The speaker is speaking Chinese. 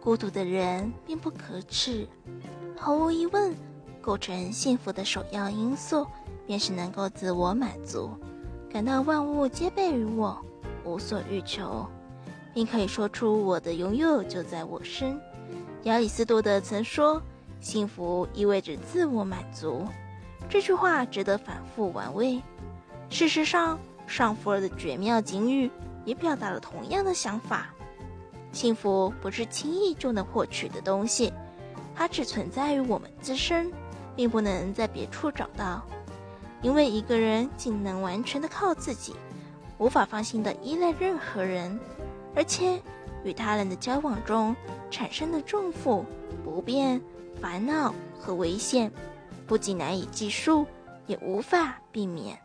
孤独的人并不可耻。毫无疑问，构成幸福的首要因素便是能够自我满足，感到万物皆备于我，无所欲求，并可以说出我的拥有就在我身。亚里士多德曾说：“幸福意味着自我满足。”这句话值得反复玩味。事实上，上福尔的绝妙警语也表达了同样的想法：幸福不是轻易就能获取的东西。它只存在于我们自身，并不能在别处找到。因为一个人仅能完全的靠自己，无法放心的依赖任何人，而且与他人的交往中产生的重负、不便、烦恼和危险，不仅难以计数，也无法避免。